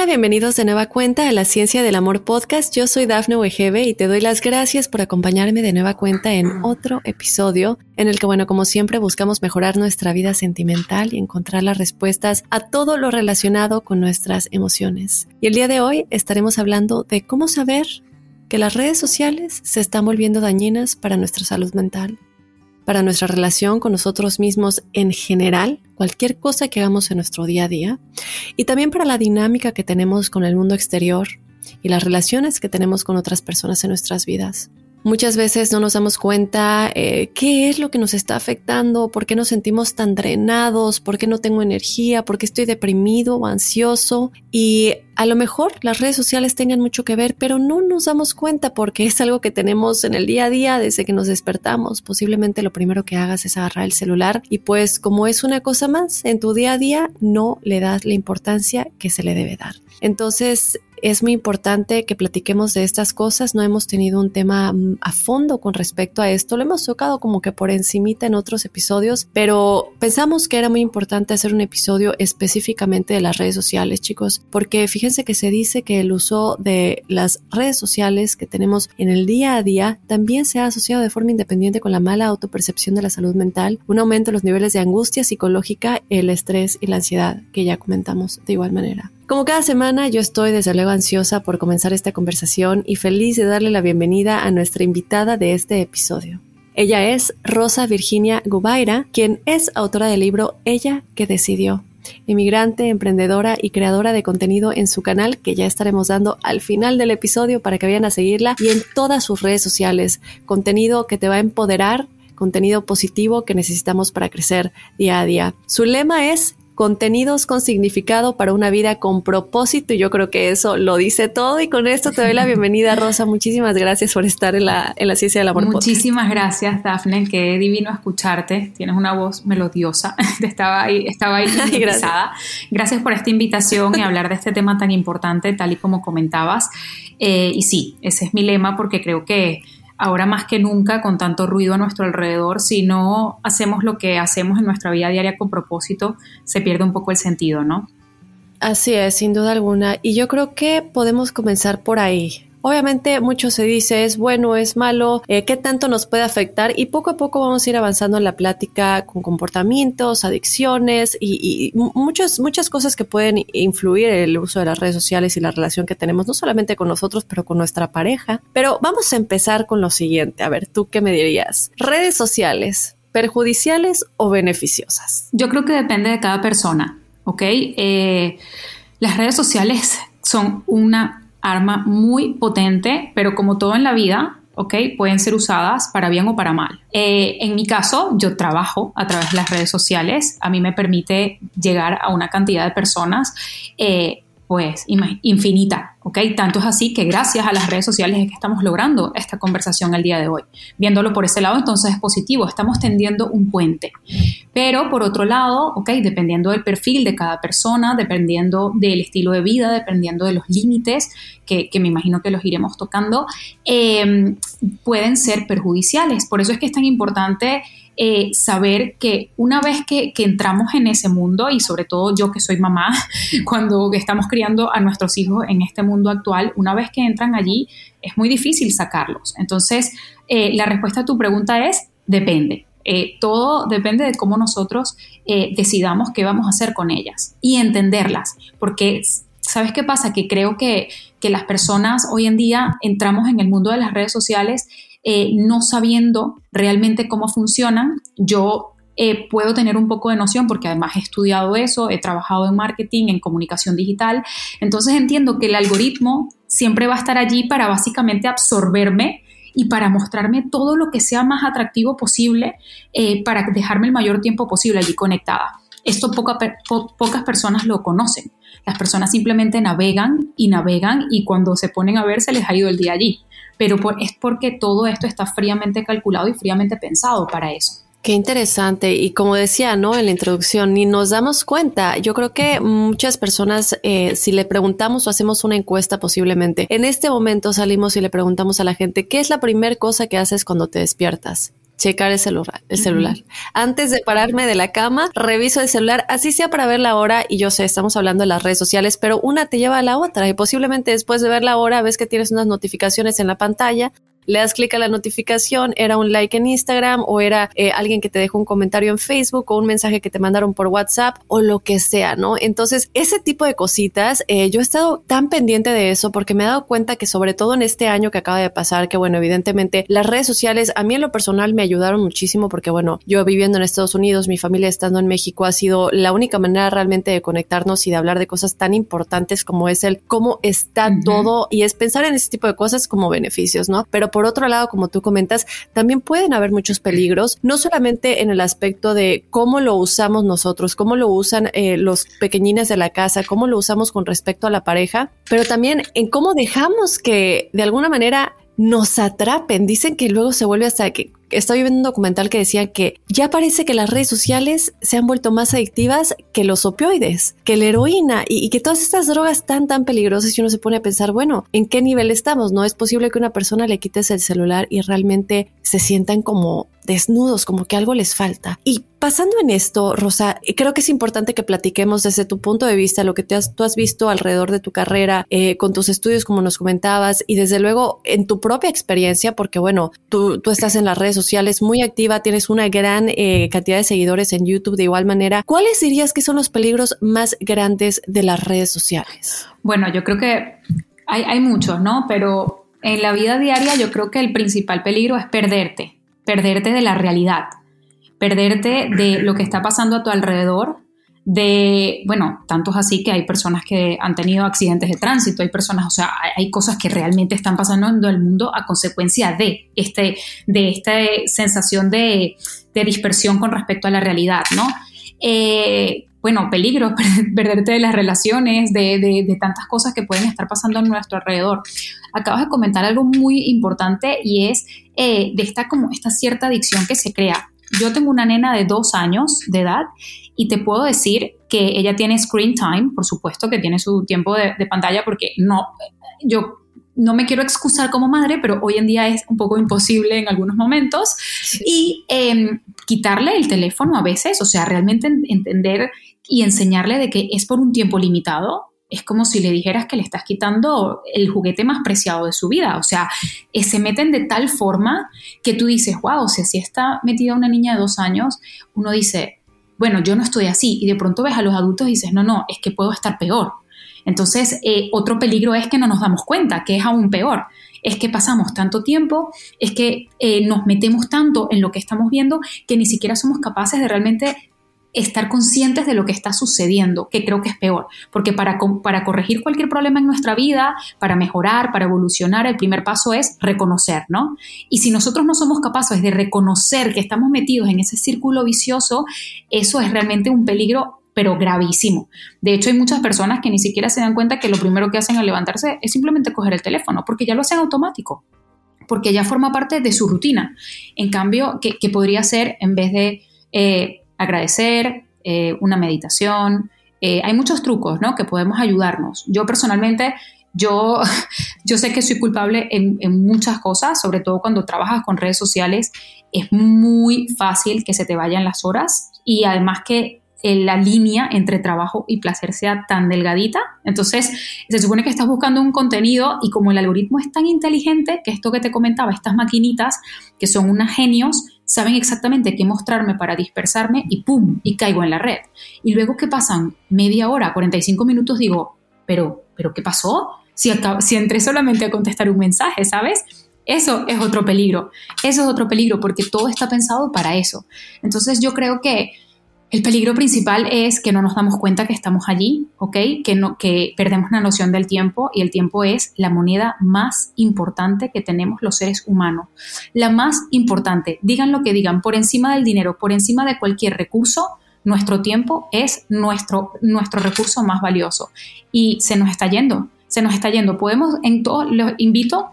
Hola, bienvenidos de nueva cuenta a la Ciencia del Amor Podcast. Yo soy Dafne Wegebe y te doy las gracias por acompañarme de nueva cuenta en otro episodio en el que, bueno, como siempre, buscamos mejorar nuestra vida sentimental y encontrar las respuestas a todo lo relacionado con nuestras emociones. Y el día de hoy estaremos hablando de cómo saber que las redes sociales se están volviendo dañinas para nuestra salud mental para nuestra relación con nosotros mismos en general, cualquier cosa que hagamos en nuestro día a día, y también para la dinámica que tenemos con el mundo exterior y las relaciones que tenemos con otras personas en nuestras vidas. Muchas veces no nos damos cuenta eh, qué es lo que nos está afectando, por qué nos sentimos tan drenados, por qué no tengo energía, por qué estoy deprimido o ansioso. Y a lo mejor las redes sociales tengan mucho que ver, pero no nos damos cuenta porque es algo que tenemos en el día a día desde que nos despertamos. Posiblemente lo primero que hagas es agarrar el celular y pues como es una cosa más en tu día a día, no le das la importancia que se le debe dar. Entonces, es muy importante que platiquemos de estas cosas. No hemos tenido un tema mm, a fondo con respecto a esto. Lo hemos tocado como que por encimita en otros episodios, pero pensamos que era muy importante hacer un episodio específicamente de las redes sociales, chicos, porque fíjense que se dice que el uso de las redes sociales que tenemos en el día a día también se ha asociado de forma independiente con la mala autopercepción de la salud mental, un aumento en los niveles de angustia psicológica, el estrés y la ansiedad que ya comentamos de igual manera. Como cada semana, yo estoy desde luego ansiosa por comenzar esta conversación y feliz de darle la bienvenida a nuestra invitada de este episodio. Ella es Rosa Virginia Gubaira, quien es autora del libro Ella que decidió. Inmigrante, emprendedora y creadora de contenido en su canal que ya estaremos dando al final del episodio para que vayan a seguirla y en todas sus redes sociales. Contenido que te va a empoderar, contenido positivo que necesitamos para crecer día a día. Su lema es contenidos con significado para una vida con propósito y yo creo que eso lo dice todo y con esto te doy la bienvenida Rosa, muchísimas gracias por estar en la, en la Ciencia del Amor. Muchísimas podcast. gracias Dafne, qué divino escucharte, tienes una voz melodiosa, estaba ahí, estaba ahí gracias. gracias por esta invitación y hablar de este tema tan importante tal y como comentabas eh, y sí, ese es mi lema porque creo que ahora más que nunca con tanto ruido a nuestro alrededor, si no hacemos lo que hacemos en nuestra vida diaria con propósito, se pierde un poco el sentido, ¿no? Así es, sin duda alguna. Y yo creo que podemos comenzar por ahí. Obviamente mucho se dice es bueno, es malo, eh, qué tanto nos puede afectar y poco a poco vamos a ir avanzando en la plática con comportamientos, adicciones y, muchas, muchas cosas que pueden influir en el uso de las redes sociales y la relación que tenemos, no solamente con nosotros, pero con nuestra pareja. Pero vamos a empezar con lo siguiente. A ver, ¿tú qué me dirías? Redes sociales, perjudiciales o beneficiosas? Yo creo que depende de cada persona, ¿ok? Eh, las redes sociales son una arma muy potente, pero como todo en la vida, ¿ok? Pueden ser usadas para bien o para mal. Eh, en mi caso, yo trabajo a través de las redes sociales. A mí me permite llegar a una cantidad de personas eh, pues infinita, ¿ok? Tanto es así que gracias a las redes sociales es que estamos logrando esta conversación el día de hoy. Viéndolo por ese lado, entonces es positivo, estamos tendiendo un puente. Pero por otro lado, ¿ok? Dependiendo del perfil de cada persona, dependiendo del estilo de vida, dependiendo de los límites, que, me imagino que los iremos tocando, eh, pueden ser perjudiciales. Por eso es que es tan importante eh, saber que una vez que, entramos en ese mundo, y sobre todo yo que soy mamá, cuando estamos criando a nuestros hijos en este mundo actual, una vez que entran allí, es muy difícil sacarlos. Entonces, eh, la respuesta a tu pregunta es, depende. Eh, todo depende de cómo nosotros decidamos qué vamos a hacer con ellas y entenderlas, porque ¿sabes qué pasa? Que creo que, que las personas hoy en día entramos en el mundo de las redes sociales eh, no sabiendo realmente cómo funcionan, yo eh, puedo tener un poco de noción porque además he estudiado eso, he trabajado en marketing, en comunicación digital, entonces entiendo que el algoritmo siempre va a estar allí para básicamente absorberme y para mostrarme todo lo que sea más atractivo posible eh, para dejarme el mayor tiempo posible allí conectada. Esto pocas personas lo conocen. Las personas simplemente navegan y navegan y cuando se ponen a ver se les ha ido el día allí pero es porque todo esto está fríamente calculado y fríamente pensado para eso. Qué interesante. Y como decía, ¿no? En la introducción, ni nos damos cuenta. Yo creo que muchas personas, eh, si le preguntamos o hacemos una encuesta posiblemente, en este momento salimos y le preguntamos a la gente, ¿qué es la primera cosa que haces cuando te despiertas? Checar el celular, el celular. Antes de pararme de la cama, reviso el celular, así sea para ver la hora y yo sé, estamos hablando de las redes sociales, pero una te lleva a la otra y posiblemente después de ver la hora ves que tienes unas notificaciones en la pantalla le das clic a la notificación, era un like en Instagram o era eh, alguien que te dejó un comentario en Facebook o un mensaje que te mandaron por WhatsApp o lo que sea, ¿no? Entonces, ese tipo de cositas, eh, yo he estado tan pendiente de eso porque me he dado cuenta que sobre todo en este año que acaba de pasar, que bueno, evidentemente las redes sociales a mí en lo personal me ayudaron muchísimo porque bueno, yo viviendo en Estados Unidos, mi familia estando en México ha sido la única manera realmente de conectarnos y de hablar de cosas tan importantes como es el cómo está todo y es pensar en ese tipo de cosas como beneficios, ¿no? Pero por otro lado, como tú comentas, también pueden haber muchos peligros, no solamente en el aspecto de cómo lo usamos nosotros, cómo lo usan eh, los pequeñines de la casa, cómo lo usamos con respecto a la pareja, pero también en cómo dejamos que de alguna manera nos atrapen. Dicen que luego se vuelve hasta que estaba viendo un documental que decía que ya parece que las redes sociales se han vuelto más adictivas que los opioides, que la heroína y, que todas estas drogas tan tan peligrosas y uno se pone a pensar, bueno, ¿en qué nivel estamos? No es posible que una persona le quites el celular y realmente se sientan como desnudos, como que algo les falta. Y pasando en esto, Rosa, creo que es importante que platiquemos desde tu punto de vista lo que tú has visto alrededor de tu carrera, eh, con tus estudios, como nos comentabas, y desde luego en tu propia experiencia, porque bueno, tú, tú estás en las redes muy activa, tienes una gran eh, cantidad de seguidores en YouTube de igual manera. ¿Cuáles dirías que son los peligros más grandes de las redes sociales? Bueno, yo creo que hay, hay muchos, ¿no? Pero en la vida diaria yo creo que el principal peligro es perderte perderte de la realidad, perderte de lo que está pasando a tu alrededor, de, bueno, tanto es así que hay personas que han tenido accidentes de tránsito, hay personas, o sea, hay cosas que realmente están pasando en el mundo a consecuencia de, este, de esta sensación de, dispersión con respecto a la realidad, ¿no? Eh, bueno, peligro, perderte de las relaciones, de, de, tantas cosas que pueden estar pasando a nuestro alrededor. Acabas de comentar algo muy importante y es eh, de esta, como esta cierta adicción que se crea. Yo tengo una nena de dos años de edad y te puedo decir que ella tiene screen time, por supuesto que tiene su tiempo de, de pantalla porque no, yo no me quiero excusar como madre, pero hoy en día es un poco imposible en algunos momentos. Y em, quitarle el teléfono a veces, o sea, realmente entender y enseñarle de que es por un tiempo limitado, es como si le dijeras que le estás quitando el juguete más preciado de su vida. O sea, eh, se meten de tal forma que tú dices, wow, o sea, si está metida una niña de dos años, uno dice, bueno, yo no estoy así. Y de pronto ves a los adultos y dices, no, no, es que puedo estar peor. Entonces, eh, otro peligro es que no nos damos cuenta, que es aún peor. Es que pasamos tanto tiempo, es que eh, nos metemos tanto en lo que estamos viendo que ni siquiera somos capaces de realmente estar conscientes de lo que está sucediendo, que creo que es peor, porque para, para corregir cualquier problema en nuestra vida, para mejorar, para evolucionar, el primer paso es reconocer, ¿no? Y si nosotros no somos capaces de reconocer que estamos metidos en ese círculo vicioso, eso es realmente un peligro pero gravísimo. De hecho, hay muchas personas que ni siquiera se dan cuenta que lo primero que hacen al levantarse es simplemente coger el teléfono, porque ya lo hacen automático, porque ya forma parte de su rutina. En cambio, que, podría ser en vez de eh, agradecer, eh, una meditación. Eh, hay muchos trucos ¿no? que podemos ayudarnos. Yo personalmente, yo, yo sé que soy culpable en, en, muchas cosas, sobre todo cuando trabajas con redes sociales, es muy fácil que se te vayan las horas y además que la línea entre trabajo y placer sea tan delgadita. Entonces, se supone que estás buscando un contenido y como el algoritmo es tan inteligente, que esto que te comentaba, estas maquinitas, que son unos genios, saben exactamente qué mostrarme para dispersarme y ¡pum! y caigo en la red. Y luego que pasan media hora, 45 minutos, digo, pero, pero ¿qué pasó? Si, si entré solamente a contestar un mensaje, ¿sabes? Eso es otro peligro. Eso es otro peligro porque todo está pensado para eso. Entonces yo creo que el peligro principal es que no nos damos cuenta que estamos allí, ¿ok? Que, no, que perdemos la noción del tiempo y el tiempo es la moneda más importante que tenemos los seres humanos. La más importante, digan lo que digan, por encima del dinero, por encima de cualquier recurso, nuestro tiempo es nuestro, nuestro recurso más valioso y se nos está yendo, se nos está yendo. Podemos, en todo, los invito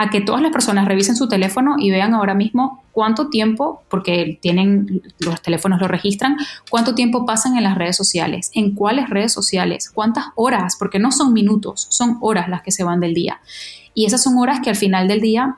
a que todas las personas revisen su teléfono y vean ahora mismo cuánto tiempo, porque tienen los teléfonos lo registran, cuánto tiempo pasan en las redes sociales, en cuáles redes sociales, cuántas horas, porque no son minutos, son horas las que se van del día. Y esas son horas que al final del día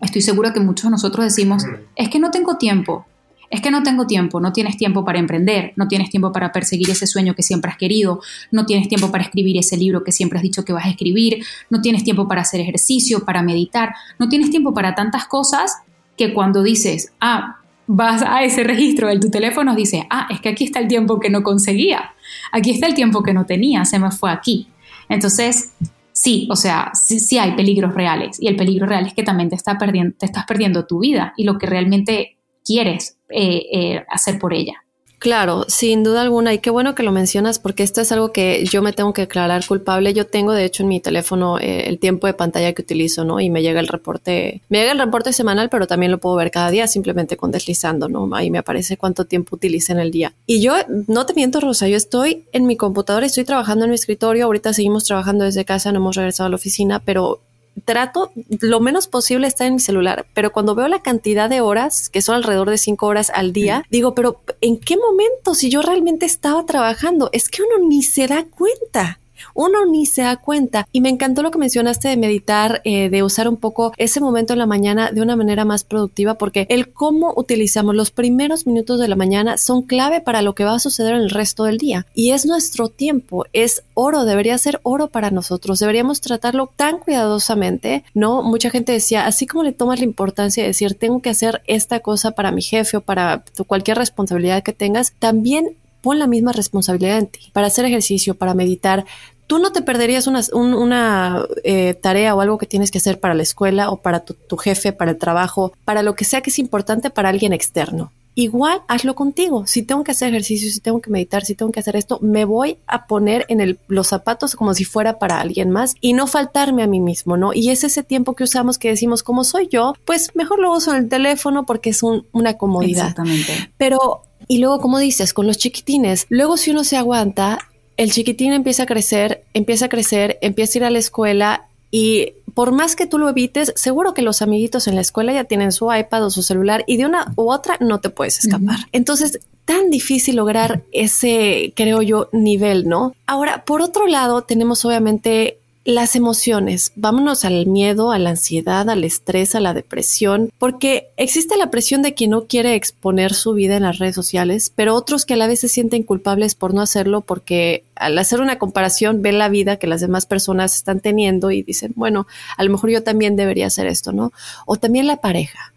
estoy segura que muchos de nosotros decimos, es que no tengo tiempo, es que no tengo tiempo, no tienes tiempo para emprender, no tienes tiempo para perseguir ese sueño que siempre has querido, no tienes tiempo para escribir ese libro que siempre has dicho que vas a escribir, no tienes tiempo para hacer ejercicio, para meditar, no tienes tiempo para tantas cosas que cuando dices, ah, vas a ese registro de tu teléfono, dices, ah, es que aquí está el tiempo que no conseguía, aquí está el tiempo que no tenía, se me fue aquí. Entonces, sí, o sea, sí, hay peligros reales y el peligro real es que también te, está perdiendo, te estás perdiendo tu vida y lo que realmente quieres eh, eh, hacer por ella. Claro, sin duda alguna. Y qué bueno que lo mencionas porque esto es algo que yo me tengo que declarar culpable. Yo tengo, de hecho, en mi teléfono eh, el tiempo de pantalla que utilizo, ¿no? Y me llega el reporte, me llega el reporte semanal, pero también lo puedo ver cada día simplemente con deslizando, ¿no? Ahí me aparece cuánto tiempo utilicé en el día. Y yo, no te miento, Rosa, yo estoy en mi computadora, estoy trabajando en mi escritorio. Ahorita seguimos trabajando desde casa, no hemos regresado a la oficina, pero trato lo menos posible estar en mi celular, pero cuando veo la cantidad de horas, que son alrededor de cinco horas al día, digo, pero ¿en qué momento si yo realmente estaba trabajando? Es que uno ni se da cuenta uno ni se da cuenta. Y me encantó lo que mencionaste de meditar, eh, de usar un poco ese momento en la mañana de una manera más productiva, porque el cómo utilizamos los primeros minutos de la mañana son clave para lo que va a suceder en el resto del día. Y es nuestro tiempo, es oro, debería ser oro para nosotros, deberíamos tratarlo tan cuidadosamente, ¿no? Mucha gente decía, así como le tomas la importancia de decir, tengo que hacer esta cosa para mi jefe o para cualquier responsabilidad que tengas, también pon la misma responsabilidad en ti. Para hacer ejercicio, para meditar, tú no te perderías una, una eh, tarea o algo que tienes que hacer para la escuela o para tu, jefe, para el trabajo, para lo que sea que es importante para alguien externo. Igual hazlo contigo. Si tengo que hacer ejercicio, si tengo que meditar, si tengo que hacer esto, me voy a poner en el, los zapatos como si fuera para alguien más y no faltarme a mí mismo, ¿no? Y es ese tiempo que usamos que decimos, como soy yo, pues mejor lo uso en el teléfono porque es una comodidad. Exactamente. Pero y luego, como dices, con los chiquitines, luego si uno se aguanta, el chiquitín empieza a crecer, empieza a crecer, empieza a ir a la escuela y por más que tú lo evites, seguro que los amiguitos en la escuela ya tienen su iPad o su celular y de una u otra no te puedes escapar. Entonces, tan difícil lograr ese, creo yo, nivel, ¿no? Ahora, por otro lado, tenemos obviamente las emociones, vámonos al miedo, a la ansiedad, al estrés, a la depresión, porque existe la presión de quien no quiere exponer su vida en las redes sociales, pero otros que a la vez se sienten culpables por no hacerlo porque al hacer una comparación ven la vida que las demás personas están teniendo y dicen, bueno, a lo mejor yo también debería hacer esto, ¿no? O también la pareja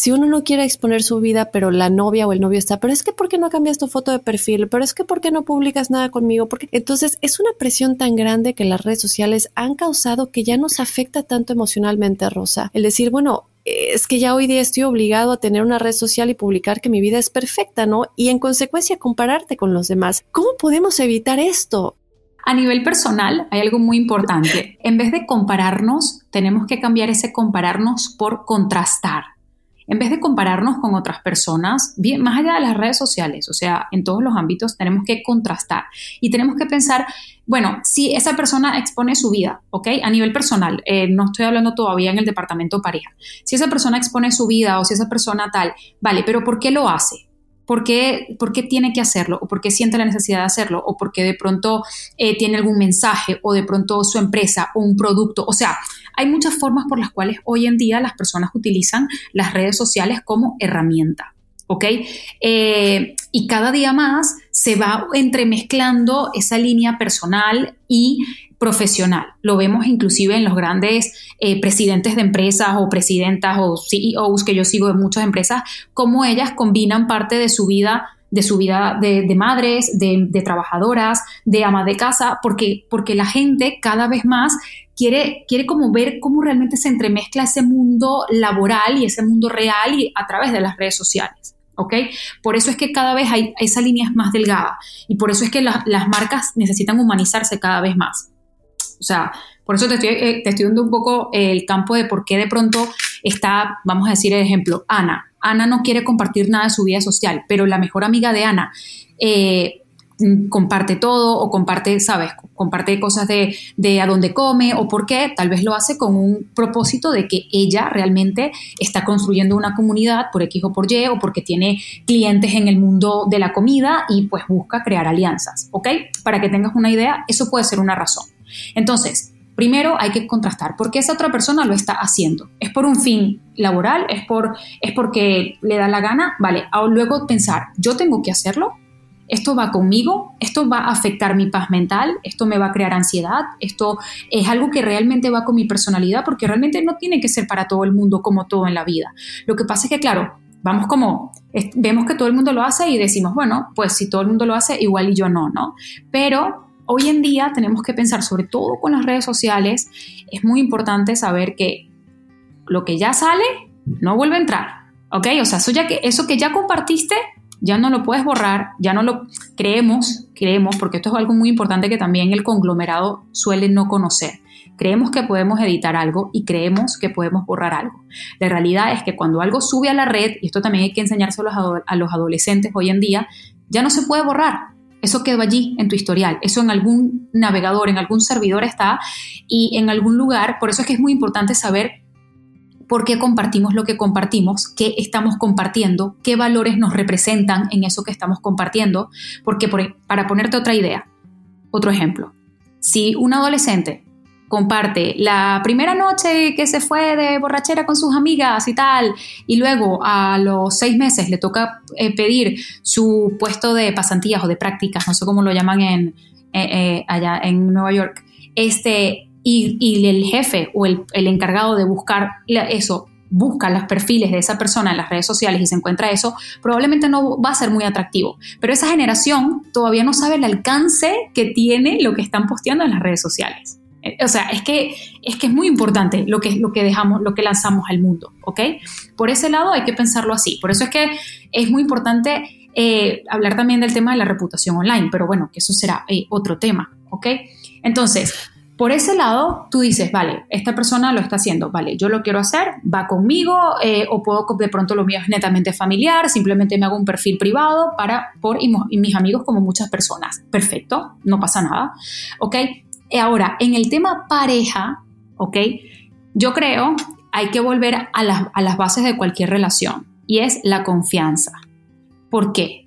si uno no quiere exponer su vida, pero la novia o el novio está, pero es que ¿por qué no cambias tu foto de perfil? Pero es que ¿por qué no publicas nada conmigo? Porque entonces es una presión tan grande que las redes sociales han causado que ya nos afecta tanto emocionalmente, Rosa. El decir, bueno, es que ya hoy día estoy obligado a tener una red social y publicar que mi vida es perfecta, ¿no? Y en consecuencia compararte con los demás. ¿Cómo podemos evitar esto? A nivel personal, hay algo muy importante. En vez de compararnos, tenemos que cambiar ese compararnos por contrastar en vez de compararnos con otras personas, bien, más allá de las redes sociales, o sea, en todos los ámbitos tenemos que contrastar y tenemos que pensar, bueno, si esa persona expone su vida, ¿ok? A nivel personal, eh, no estoy hablando todavía en el departamento pareja. Si esa persona expone su vida o si esa persona tal, vale, pero ¿por qué lo hace? ¿Por qué, ¿Por qué, tiene que hacerlo? ¿O por qué siente la necesidad de hacerlo? ¿O porque de pronto eh, tiene algún mensaje? ¿O de pronto su empresa o un producto? O sea, hay muchas formas por las cuales hoy en día las personas utilizan las redes sociales como herramienta. ¿Ok? Eh, y cada día más se va entremezclando esa línea personal y profesional. Lo vemos inclusive en los grandes eh, presidentes de empresas o presidentas o CEOs que yo sigo de muchas empresas, cómo ellas combinan parte de su vida de su vida de, madres, de, trabajadoras, de ama de casa, porque, porque la gente cada vez más quiere, quiere como ver cómo realmente se entremezcla ese mundo laboral y ese mundo real y a través de las redes sociales. ¿Ok? Por eso es que cada vez hay, esa línea es más delgada y por eso es que las marcas necesitan humanizarse cada vez más. O sea, por eso te estoy, eh, te estoy dando un poco el campo de por qué de pronto está, vamos a decir el ejemplo, Ana. Ana no quiere compartir nada de su vida social, pero la mejor amiga de Ana eh, comparte todo o comparte, ¿sabes? Comparte cosas de, de, a dónde come o por qué. Tal vez lo hace con un propósito de que ella realmente está construyendo una comunidad por X o por Y o porque tiene clientes en el mundo de la comida y pues busca crear alianzas, ¿ok? Para que tengas una idea, eso puede ser una razón. Entonces, primero hay que contrastar por qué esa otra persona lo está haciendo. ¿Es por un fin laboral? ¿Es, por, es porque le da la gana? Vale, luego pensar, ¿yo tengo que hacerlo? ¿Esto va conmigo? ¿Esto va a afectar mi paz mental? ¿Esto me va a crear ansiedad? ¿Esto es algo que realmente va con mi personalidad? Porque realmente no tiene que ser para todo el mundo como todo en la vida. Lo que pasa es que, claro, vamos como, vemos que todo el mundo lo hace y decimos, bueno, pues si todo el mundo lo hace, igual y yo no, ¿no? Pero hoy en día tenemos que pensar, sobre todo con las redes sociales, es muy importante saber que lo que ya sale no vuelve a entrar, ¿ok? O sea, eso, ya que, eso que ya compartiste ya no lo puedes borrar, ya no lo creemos, creemos, porque esto es algo muy importante que también el conglomerado suele no conocer. Creemos que podemos editar algo y creemos que podemos borrar algo. La realidad es que cuando algo sube a la red, y esto también hay que enseñárselo a los adolescentes hoy en día, ya no se puede borrar. Eso quedó allí en tu historial, eso en algún navegador, en algún servidor está y en algún lugar. Por eso es que es muy importante saber por qué compartimos lo que compartimos, qué estamos compartiendo, qué valores nos representan en eso que estamos compartiendo. Porque para ponerte otra idea, otro ejemplo, si un adolescente comparte la primera noche que se fue de borrachera con sus amigas y tal, y luego a los seis meses le toca eh, pedir su puesto de pasantías o de prácticas, no sé cómo lo llaman eh, eh, allá en Nueva York, este, y, el jefe o el, encargado de buscar eso busca los perfiles de esa persona en las redes sociales y se encuentra eso, probablemente no va a ser muy atractivo. Pero esa generación todavía no sabe el alcance que tiene lo que están posteando en las redes sociales. Eh, o sea, es que, es que es muy importante lo que, lo que dejamos, lo que lanzamos al mundo, ¿ok? Por ese lado hay que pensarlo así. Por eso es que es muy importante eh, hablar también del tema de la reputación online, pero bueno, que eso será eh, otro tema, ¿ok? Entonces, por ese lado, tú dices, vale, esta persona lo está haciendo, vale, yo lo quiero hacer, va conmigo, o puedo, de pronto lo mío es netamente familiar, simplemente me hago un perfil privado para, por y mis amigos como muchas personas. Perfecto, no pasa nada, ¿ok? Ahora, en el tema pareja, ¿ok? Yo creo hay que volver a las, a las bases de cualquier relación y es la confianza. ¿Por qué?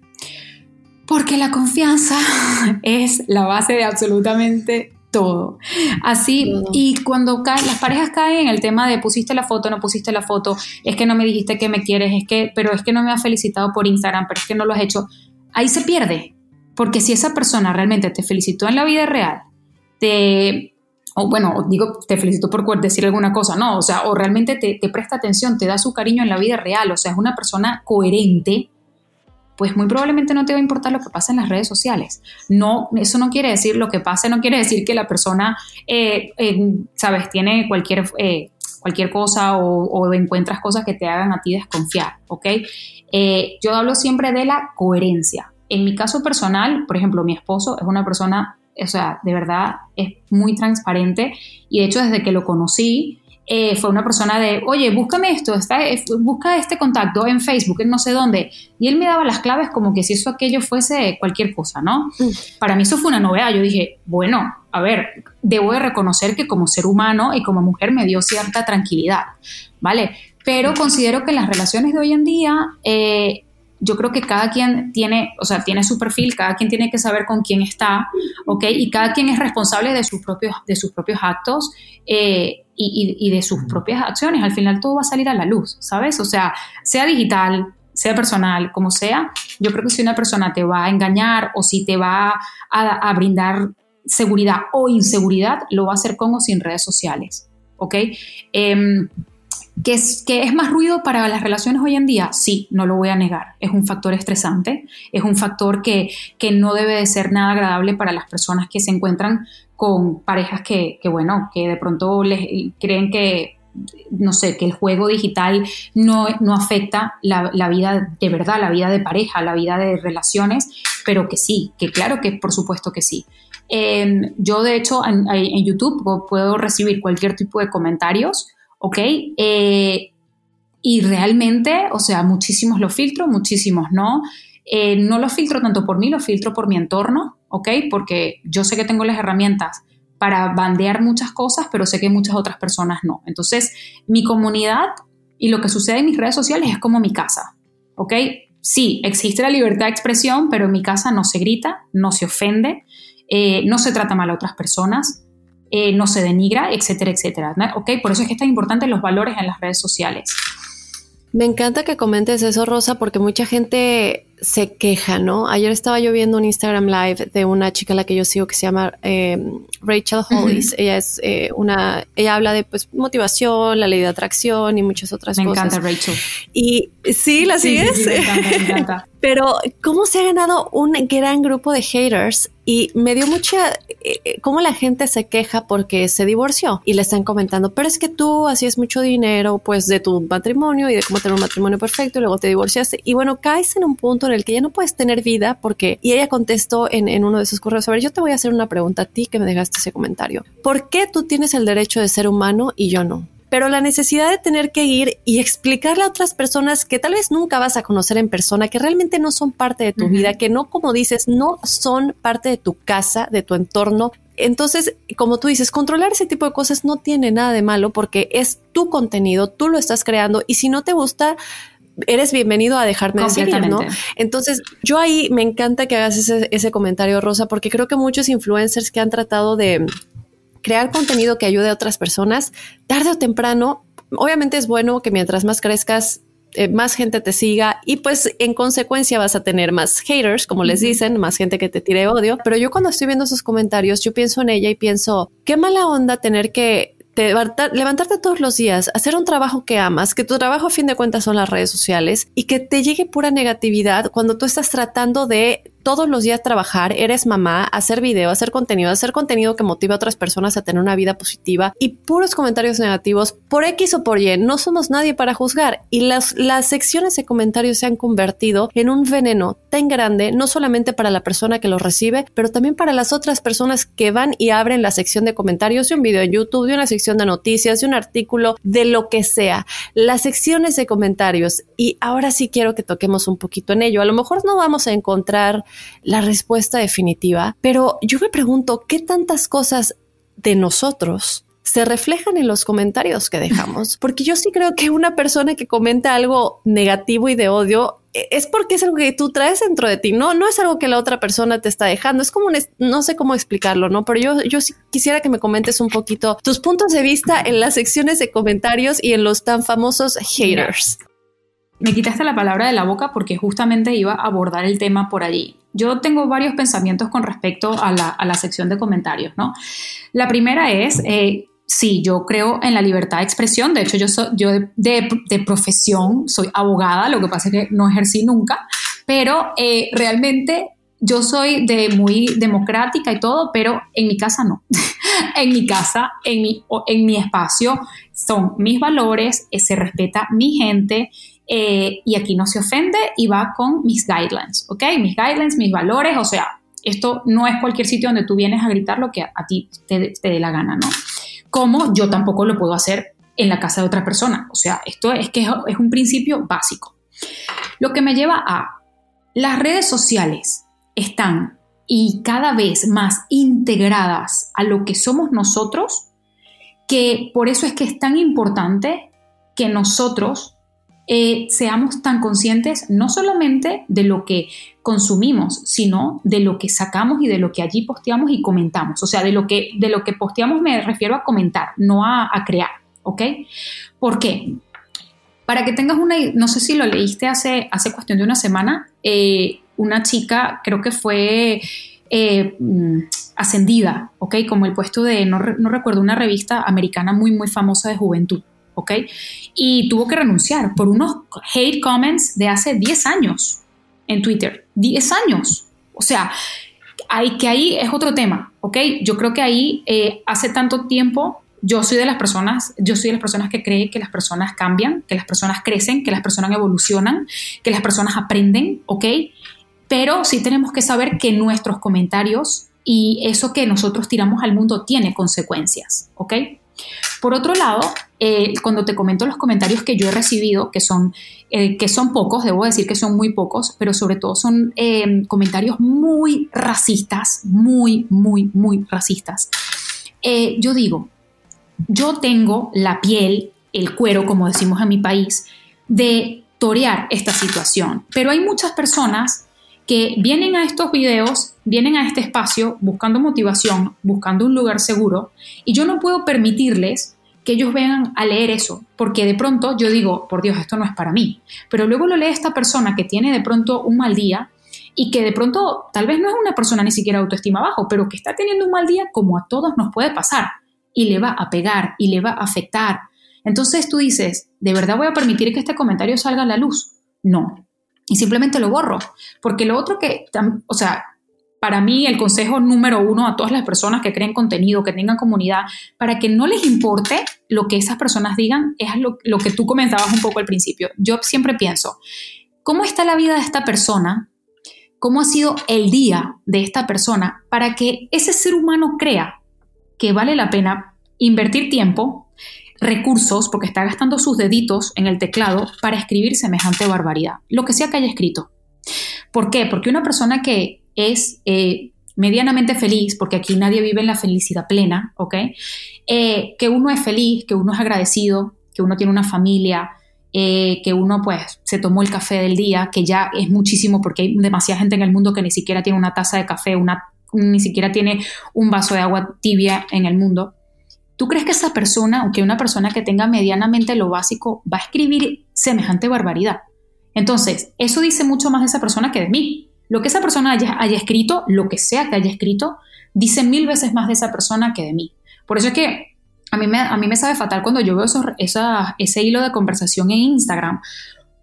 Porque la confianza es la base de absolutamente todo. Así, y cuando las parejas caen en el tema de pusiste la foto, no pusiste la foto, es que no me dijiste que me quieres, es que, pero es que no me has felicitado por Instagram, pero es que no lo has hecho, ahí se pierde. Porque si esa persona realmente te felicitó en la vida real, te, o bueno, digo, te felicito por decir alguna cosa, no, o sea, o realmente te, te presta atención, te da su cariño en la vida real, o sea, es una persona coherente, pues muy probablemente no te va a importar lo que pasa en las redes sociales. No, eso no quiere decir lo que pase, no quiere decir que la persona, eh, sabes, tiene cualquier, eh, cualquier cosa o, encuentras cosas que te hagan a ti desconfiar, ¿ok? Eh, yo hablo siempre de la coherencia. En mi caso personal, por ejemplo, mi esposo es una persona, o sea, de verdad es muy transparente y de hecho desde que lo conocí, eh, fue una persona de, oye, búscame esto, está, busca este contacto en Facebook, en no sé dónde. Y él me daba las claves como que si eso aquello fuese cualquier cosa, ¿no? Mm. Para mí eso fue una novedad. Yo dije, bueno, a ver, debo de reconocer que como ser humano y como mujer me dio cierta tranquilidad, ¿vale? Pero considero que las relaciones de hoy en día eh, yo creo que cada quien tiene, o sea, tiene su perfil, cada quien tiene que saber con quién está, ¿ok? Y cada quien es responsable de sus propios, de sus propios actos eh, y, de sus propias acciones. Al final todo va a salir a la luz, ¿sabes? O sea, sea digital, sea personal, como sea, yo creo que si una persona te va a engañar o si te va a, brindar seguridad o inseguridad, lo va a hacer con o sin redes sociales, ¿ok? Em, ¿Que es, ¿Que es más ruido para las relaciones hoy en día? Sí, no lo voy a negar. Es un factor estresante, es un factor que, que no debe de ser nada agradable para las personas que se encuentran con parejas que, que bueno, que de pronto les creen que no sé, que el juego digital no, no afecta la, la, vida de verdad, la vida de pareja, la vida de relaciones, pero que sí, que claro que por supuesto que sí. Em, yo de hecho en, en, YouTube puedo recibir cualquier tipo de comentarios ¿ok? Eh, y realmente, o sea, muchísimos lo filtro, muchísimos no. Eh, no lo filtro tanto por mí, lo filtro por mi entorno, ¿ok? Porque yo sé que tengo las herramientas para bandear muchas cosas, pero sé que muchas otras personas no. Entonces, mi comunidad y lo que sucede en mis redes sociales es como mi casa, ¿ok? Sí, existe la libertad de expresión, pero en mi casa no se grita, no se ofende, eh, no se trata mal a otras personas, eh, no se denigra, etcétera, etcétera. ¿Ok? Por eso es que es tan importante los valores en las redes sociales. Me encanta que comentes eso, Rosa, porque mucha gente se queja, ¿no? Ayer estaba yo viendo un Instagram Live de una chica a la que yo sigo que se llama eh, Rachel Hollis. Ella es eh, una, ella habla de pues motivación, la ley de atracción y muchas otras cosas. Me encanta Rachel. Y sí, la sigues. me encanta, me encanta. Pero cómo se ha ganado un gran grupo de haters y me dio mucha eh, eh, cómo la gente se queja porque se divorció y le están comentando, pero es que tú hacías mucho dinero pues de tu matrimonio y de cómo tener un matrimonio perfecto y luego te divorciaste y bueno, caes en un punto en el que ya no puedes tener vida porque y ella contestó en, en uno de sus correos, a ver, yo te voy a hacer una pregunta a ti que me dejaste ese comentario. ¿Por qué tú tienes el derecho de ser humano y yo no? pero la necesidad de tener que ir y explicarle a otras personas que tal vez nunca vas a conocer en persona, que realmente no son parte de tu vida, que no, como dices, no son parte de tu casa, de tu entorno. Entonces, como tú dices, controlar ese tipo de cosas no tiene nada de malo porque es tu contenido, tú lo estás creando y si no te gusta, eres bienvenido a dejarme decir, ¿no? Entonces, yo ahí me encanta que hagas ese, ese comentario, Rosa, porque creo que muchos influencers que han tratado de crear contenido que ayude a otras personas, tarde o temprano, obviamente es bueno que mientras más crezcas, eh, más gente te siga y pues en consecuencia vas a tener más haters, como les dicen, más gente que te tire odio. Pero yo cuando estoy viendo esos comentarios, yo pienso en ella y pienso, qué mala onda tener que levantarte todos los días, hacer un trabajo que amas, que tu trabajo a fin de cuentas son las redes sociales y que te llegue pura negatividad cuando tú estás tratando de todos los días trabajar, eres mamá, hacer video, hacer contenido, hacer contenido que motiva a otras personas a tener una vida positiva y puros comentarios negativos por X o por Y. No somos nadie para juzgar y las, las secciones de comentarios se han convertido en un veneno tan grande, no solamente para la persona que los recibe, pero también para las otras personas que van y abren la sección de comentarios de un video en YouTube, de una sección de noticias, de un artículo, de lo que sea. Las secciones de comentarios. Y ahora sí quiero que toquemos un poquito en ello. A lo mejor no vamos a encontrar la respuesta definitiva, pero yo me pregunto, ¿qué tantas cosas de nosotros se reflejan en los comentarios que dejamos? Porque yo sí creo que una persona que comenta algo negativo y de odio es porque es algo que tú traes dentro de ti, no, no es algo que la otra persona te está dejando, es como, no sé cómo explicarlo, ¿no? Pero yo, yo sí quisiera que me comentes un poquito tus puntos de vista en las secciones de comentarios y en los tan famosos haters. Me quitaste la palabra de la boca porque justamente iba a abordar el tema por allí. Yo tengo varios pensamientos con respecto a la, sección de comentarios, ¿no? La primera es, eh, sí, yo creo en la libertad de expresión. De hecho, yo, yo de, profesión soy abogada, lo que pasa es que no ejercí nunca, pero eh, realmente yo soy de muy democrática y todo, pero en mi casa no. en mi casa, en mi, en mi espacio, son mis valores, eh, se respeta mi gente eh, y aquí no se ofende y va con mis guidelines, ¿ok? Mis guidelines, mis valores, o sea, esto no es cualquier sitio donde tú vienes a gritar lo que a, ti te, te dé la gana, ¿no? como yo tampoco lo puedo hacer en la casa de otra persona. O sea, esto es que es un principio básico. Lo que me lleva a las redes sociales están y cada vez más integradas a lo que somos nosotros, que por eso es que es tan importante que nosotros eh, seamos tan conscientes no solamente de lo que consumimos, sino de lo que sacamos y de lo que allí posteamos y comentamos. O sea, de lo que, de lo que posteamos me refiero a comentar, no a, crear, ¿ok? ¿Por qué? Para que tengas una, no sé si lo leíste hace, hace cuestión de una semana, eh, una chica, creo que fue eh, mm, ascendida, ¿ok? Como el puesto de, no, no recuerdo, una revista americana muy, muy famosa de juventud. ¿Ok? Y tuvo que renunciar por unos hate comments de hace 10 años en Twitter. 10 años. O sea, hay, que ahí es otro tema, ¿ok? Yo creo que ahí eh, hace tanto tiempo yo soy de las personas, yo soy de las personas que creen que las personas cambian, que las personas crecen, que las personas evolucionan, que las personas aprenden, ¿ok? Pero sí tenemos que saber que nuestros comentarios y eso que nosotros tiramos al mundo tiene consecuencias, ¿ok? Por otro lado, eh, cuando te comento los comentarios que yo he recibido, que son, eh, que son pocos, debo decir que son muy pocos, pero sobre todo son eh, comentarios muy racistas, muy, muy, muy racistas. yo digo, yo tengo la piel, el cuero, como decimos en mi país, de torear esta situación, pero hay muchas personas que vienen a estos videos, vienen a este espacio buscando motivación, buscando un lugar seguro, y yo no puedo permitirles que ellos vengan a leer eso, porque de pronto yo digo, por Dios, esto no es para mí, pero luego lo lee esta persona que tiene de pronto un mal día y que de pronto tal vez no es una persona ni siquiera autoestima bajo, pero que está teniendo un mal día como a todos nos puede pasar y le va a pegar y le va a afectar. Entonces tú dices, ¿de verdad voy a permitir que este comentario salga a la luz? No, y simplemente lo borro. Porque lo otro que, o sea, para mí el consejo número uno a todas las personas que creen contenido, que tengan comunidad, para que no les importe lo que esas personas digan, es lo, que tú comentabas un poco al principio. Yo siempre pienso, ¿cómo está la vida de esta persona? ¿Cómo ha sido el día de esta persona para que ese ser humano crea que vale la pena invertir tiempo, recursos, porque está gastando sus deditos en el teclado para escribir semejante barbaridad, lo que sea que haya escrito. ¿Por qué? Porque una persona que es eh, medianamente feliz, porque aquí nadie vive en la felicidad plena, ¿ok? Eh, que uno es feliz, que uno es agradecido, que uno tiene una familia, eh, que uno pues se tomó el café del día, que ya es muchísimo porque hay demasiada gente en el mundo que ni siquiera tiene una taza de café, una, ni siquiera tiene un vaso de agua tibia en el mundo. ¿Tú crees que esa persona, aunque una persona que tenga medianamente lo básico, va a escribir semejante barbaridad? Entonces, eso dice mucho más de esa persona que de mí. Lo que esa persona haya, escrito, lo que sea que haya escrito, dice mil veces más de esa persona que de mí. Por eso es que a mí me, a mí me sabe fatal cuando yo veo ese hilo de conversación en Instagram,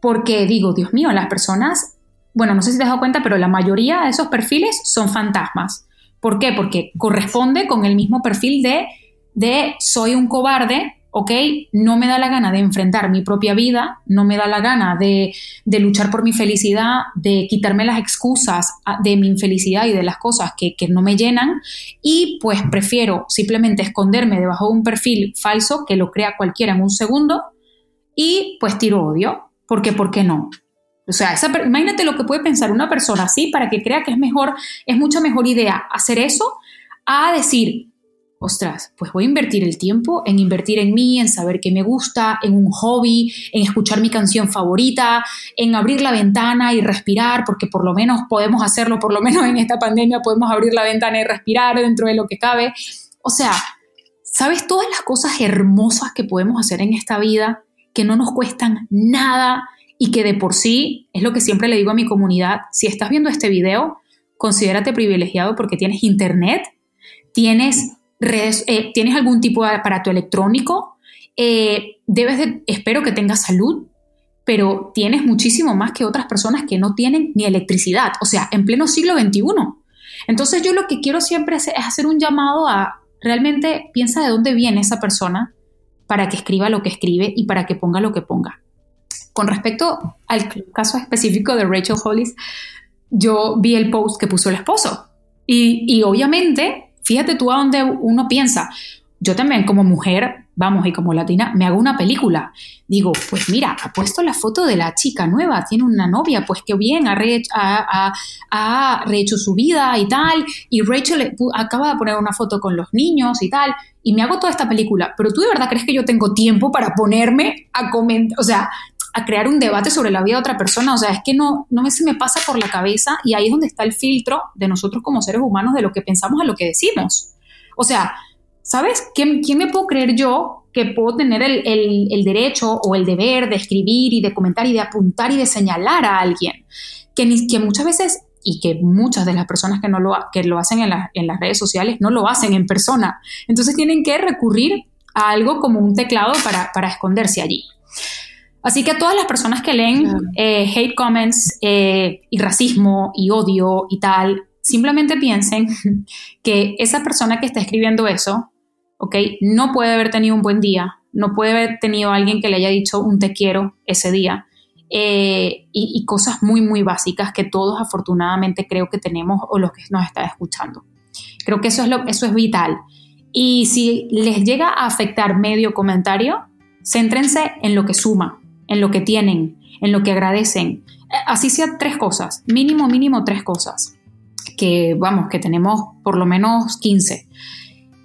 porque digo, Dios mío, las personas, bueno, no sé si te has dado cuenta, pero la mayoría de esos perfiles son fantasmas. ¿Por qué? Porque corresponde con el mismo perfil de de soy un cobarde, ¿ok? No me da la gana de enfrentar mi propia vida, no me da la gana de, luchar por mi felicidad, de quitarme las excusas de mi infelicidad y de las cosas que, no me llenan y pues prefiero simplemente esconderme debajo de un perfil falso que lo crea cualquiera en un segundo y pues tiro odio, porque ¿por qué no? O sea, imagínate lo que puede pensar una persona así para que crea que es mejor, es mucha mejor idea hacer eso a decir, ostras, pues voy a invertir el tiempo en invertir en mí, en saber qué me gusta, en un hobby, en escuchar mi canción favorita, en abrir la ventana y respirar, porque por lo menos podemos hacerlo, por lo menos en esta pandemia podemos abrir la ventana y respirar dentro de lo que cabe. O sea, ¿sabes todas las cosas hermosas que podemos hacer en esta vida que no nos cuestan nada y que de por sí, es lo que siempre le digo a mi comunidad, si estás viendo este video, considérate privilegiado porque tienes internet, tienes eh, tienes algún tipo de aparato electrónico, eh, espero que tengas salud, pero tienes muchísimo más que otras personas que no tienen ni electricidad, o sea, en pleno siglo XXI. Entonces yo lo que quiero siempre es hacer un llamado a realmente piensa de dónde viene esa persona para que escriba lo que escribe y para que ponga lo que ponga. Con respecto al caso específico de Rachel Hollis, yo vi el post que puso el esposo y, y obviamente fíjate tú a dónde uno piensa. Yo también como mujer, vamos, y como latina, me hago una película. Digo, pues mira, ha puesto la foto de la chica nueva, tiene una novia, pues qué bien, ha, rehecho, su vida y tal. Y Rachel acaba de poner una foto con los niños y tal. Y me hago toda esta película. Pero tú de verdad crees que yo tengo tiempo para ponerme a comentar, o sea, a crear un debate sobre la vida de otra persona. O sea, es que no, no me, se me pasa por la cabeza y ahí es donde está el filtro de nosotros como seres humanos de lo que pensamos a lo que decimos. O sea, ¿sabes? ¿Quién, quién me puedo creer yo que puedo tener el, el, derecho o el deber de escribir y de comentar y de apuntar y de señalar a alguien? Que, que muchas veces y que muchas de las personas que, no lo, que lo hacen en, en las redes sociales no lo hacen en persona. Entonces tienen que recurrir a algo como un teclado para, para esconderse allí. Así que a todas las personas que leen eh, hate comments eh, y racismo y odio y tal, simplemente piensen que esa persona que está escribiendo eso, ¿ok? No puede haber tenido un buen día, no puede haber tenido alguien que le haya dicho un te quiero ese día. Eh, y, cosas muy, muy básicas que todos afortunadamente creo que tenemos o los que nos están escuchando. Creo que eso es, lo, eso es vital. Y si les llega a afectar medio comentario, céntrense en lo que suma, en lo que tienen, en lo que agradecen. Así sea tres cosas, mínimo, mínimo tres cosas, que vamos, que tenemos por lo menos 15.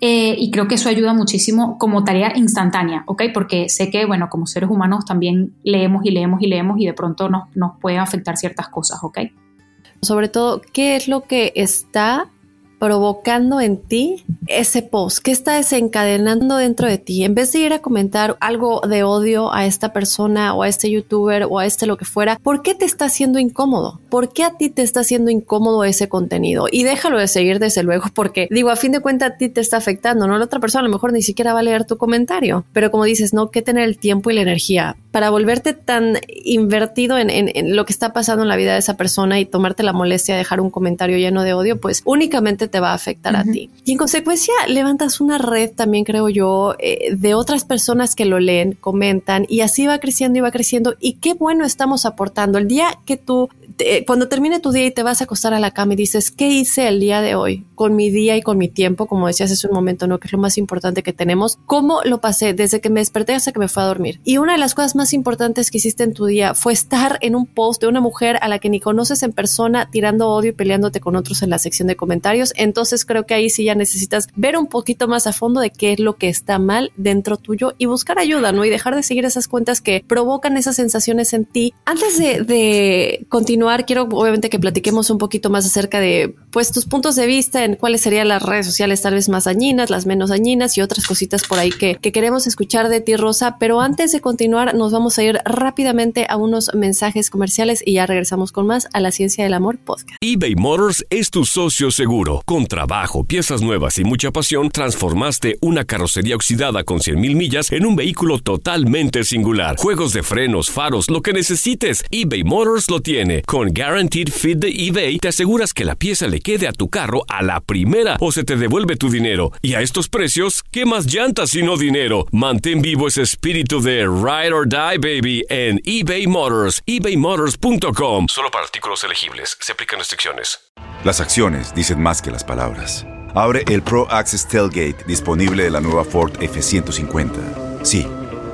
Eh, y creo que eso ayuda muchísimo como tarea instantánea, ¿ok? Porque sé que, bueno, como seres humanos también leemos y leemos y leemos y de pronto nos, nos pueden afectar ciertas cosas, ¿ok? Sobre todo, ¿qué es lo que está provocando en ti ese post? ¿Qué está desencadenando dentro de ti? En vez de ir a comentar algo de odio a esta persona o a este youtuber o a este lo que fuera, ¿por qué te está haciendo incómodo? ¿Por qué a ti te está haciendo incómodo ese contenido? Y déjalo de seguir desde luego porque digo, a fin de cuentas a ti te está afectando, ¿no? La otra persona a lo mejor ni siquiera va a leer tu comentario, pero como dices, no, que tener el tiempo y la energía para volverte tan invertido en, en lo que está pasando en la vida de esa persona y tomarte la molestia de dejar un comentario lleno de odio, pues únicamente te va a afectar a ti. Y en consecuencia levantas una red también, creo yo, eh, de otras personas que lo leen, comentan y así va creciendo y va creciendo. Y qué bueno estamos aportando. El día que tú, cuando termine tu día y te vas a acostar a la cama y dices, ¿qué hice el día de hoy? Con mi día y con mi tiempo, como decías hace un momento, ¿no? Que es lo más importante que tenemos. ¿Cómo lo pasé desde que me desperté hasta que me fue a dormir? Y una de las cosas más importantes que hiciste en tu día fue estar en un post de una mujer a la que ni conoces en persona, tirando odio y peleándote con otros en la sección de comentarios. Entonces creo que ahí sí ya necesitas ver un poquito más a fondo de qué es lo que está mal dentro tuyo y buscar ayuda, ¿no? Y dejar de seguir esas cuentas que provocan esas sensaciones en ti. Antes de, continuar, quiero obviamente que platiquemos un poquito más acerca de pues tus puntos de vista en cuáles serían las redes sociales tal vez más dañinas, las menos dañinas y otras cositas por ahí que, que queremos escuchar de ti, Rosa. Pero antes de continuar, nos vamos a ir rápidamente a unos mensajes comerciales y ya regresamos con más a la Ciencia del Amor podcast. eBay Motors es tu socio seguro. Con trabajo, piezas nuevas y mucha pasión, transformaste una carrocería oxidada con 100.000 millas en un vehículo totalmente singular. Juegos de frenos, faros, lo que necesites, eBay Motors lo tiene. Con Guaranteed Fit de eBay, te aseguras que la pieza le quede a tu carro a la primera o se te devuelve tu dinero. Y a estos precios, ¿qué más llantas y no dinero? Mantén vivo ese espíritu de Ride or Die, baby, en eBay Motors, ebaymotors.com. Solo para artículos elegibles. Se aplican restricciones. Las acciones dicen más que las palabras. Abre el Pro Access Tailgate disponible de la nueva Ford F-150. Sí,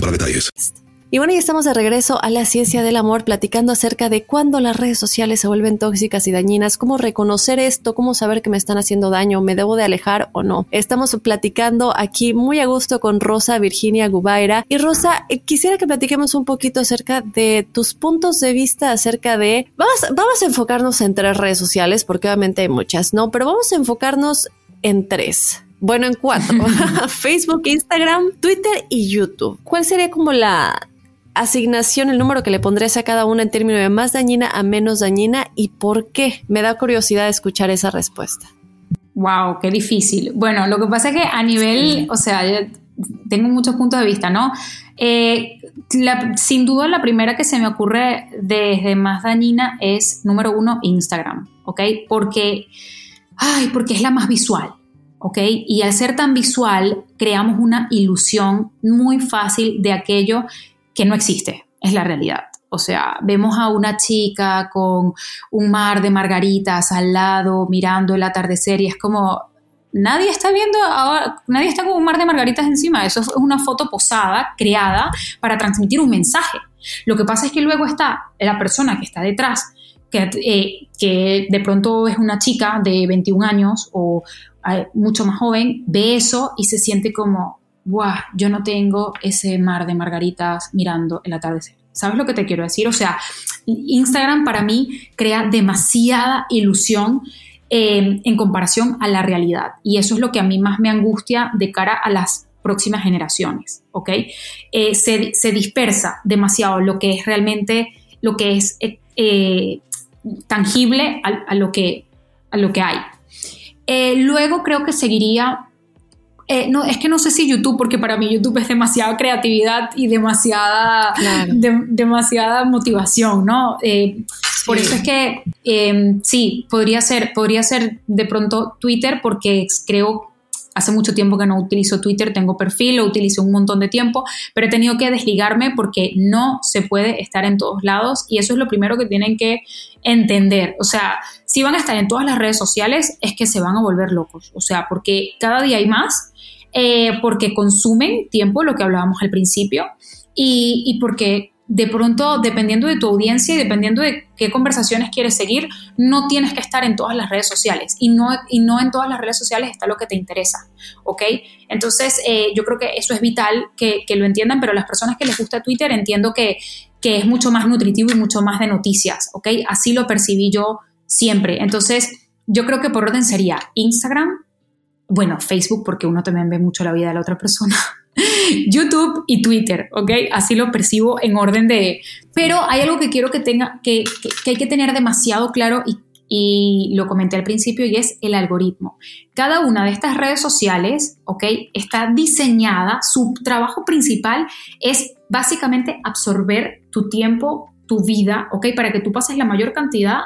para detalles. Y bueno, ya estamos de regreso a la ciencia del amor, platicando acerca de cuándo las redes sociales se vuelven tóxicas y dañinas, cómo reconocer esto, cómo saber que me están haciendo daño, me debo de alejar o no. Estamos platicando aquí muy a gusto con Rosa Virginia Gubaira. Y Rosa, eh, quisiera que platiquemos un poquito acerca de tus puntos de vista acerca de... Vamos, vamos a enfocarnos en tres redes sociales, porque obviamente hay muchas, ¿no? Pero vamos a enfocarnos en tres. Bueno, en cuatro. Facebook, Instagram, Twitter y YouTube. ¿Cuál sería como la asignación, el número que le pondrías a cada una en términos de más dañina a menos dañina y por qué? Me da curiosidad escuchar esa respuesta. Wow, qué difícil. Bueno, lo que pasa es que a nivel, o sea, tengo muchos puntos de vista, ¿no? Eh, sin duda la primera que se me ocurre desde más dañina es, número uno, Instagram, ¿ok? Porque, ay, porque es la más visual. ¿Ok? Y al ser tan visual, creamos una ilusión muy fácil de aquello que no existe, es la realidad. O sea, vemos a una chica con un mar de margaritas al lado, mirando el atardecer y es como, nadie está viendo, nadie está con un mar de margaritas encima. Eso es una foto posada, creada para transmitir un mensaje. Lo que pasa es que luego está la persona que está detrás, que, eh, que de pronto es una chica de 21 años o mucho más joven, ve eso y se siente como, ¡guau! Yo no tengo ese mar de margaritas mirando el atardecer. ¿Sabes lo que te quiero decir? O sea, Instagram para mí crea demasiada ilusión eh, en comparación a la realidad. Y eso es lo que a mí más me angustia de cara a las próximas generaciones, ¿ok? Eh, se, dispersa demasiado lo que es realmente, lo que es eh, tangible a, lo que, a lo que hay. Luego creo que seguiría eh, no, es que no sé si YouTube, porque para mí YouTube es demasiada creatividad y demasiada, demasiada motivación, ¿no? Eh, por eso es que sí, podría ser, podría ser de pronto Twitter, porque creo hace mucho tiempo que no utilizo Twitter, tengo perfil, lo utilizo un montón de tiempo, pero he tenido que desligarme porque no se puede estar en todos lados y eso es lo primero que tienen que entender. O sea, si van a estar en todas las redes sociales es que se van a volver locos, o sea, porque cada día hay más eh, porque consumen tiempo, lo que hablábamos al principio, y, porque de pronto, dependiendo de tu audiencia y dependiendo de qué conversaciones quieres seguir, no tienes que estar en todas las redes sociales y no, y no en todas las redes sociales está lo que te interesa, ¿ok? Entonces, eh, yo creo que eso es vital que, lo entiendan, pero las personas que les gusta Twitter entiendo que, que es mucho más nutritivo y mucho más de noticias, ¿ok? Así lo percibí yo siempre. Entonces, yo creo que por orden sería Instagram, bueno, Facebook porque uno también ve mucho la vida de la otra persona, YouTube y Twitter, ¿ok? Así lo percibo en orden de... Pero hay algo que quiero que tenga, que, que, hay que tener demasiado claro y, y, lo comenté al principio y es el algoritmo. Cada una de estas redes sociales, ¿ok? Está diseñada, su trabajo principal es básicamente absorber tu tiempo, tu vida, ¿ok? Para que tú pases la mayor cantidad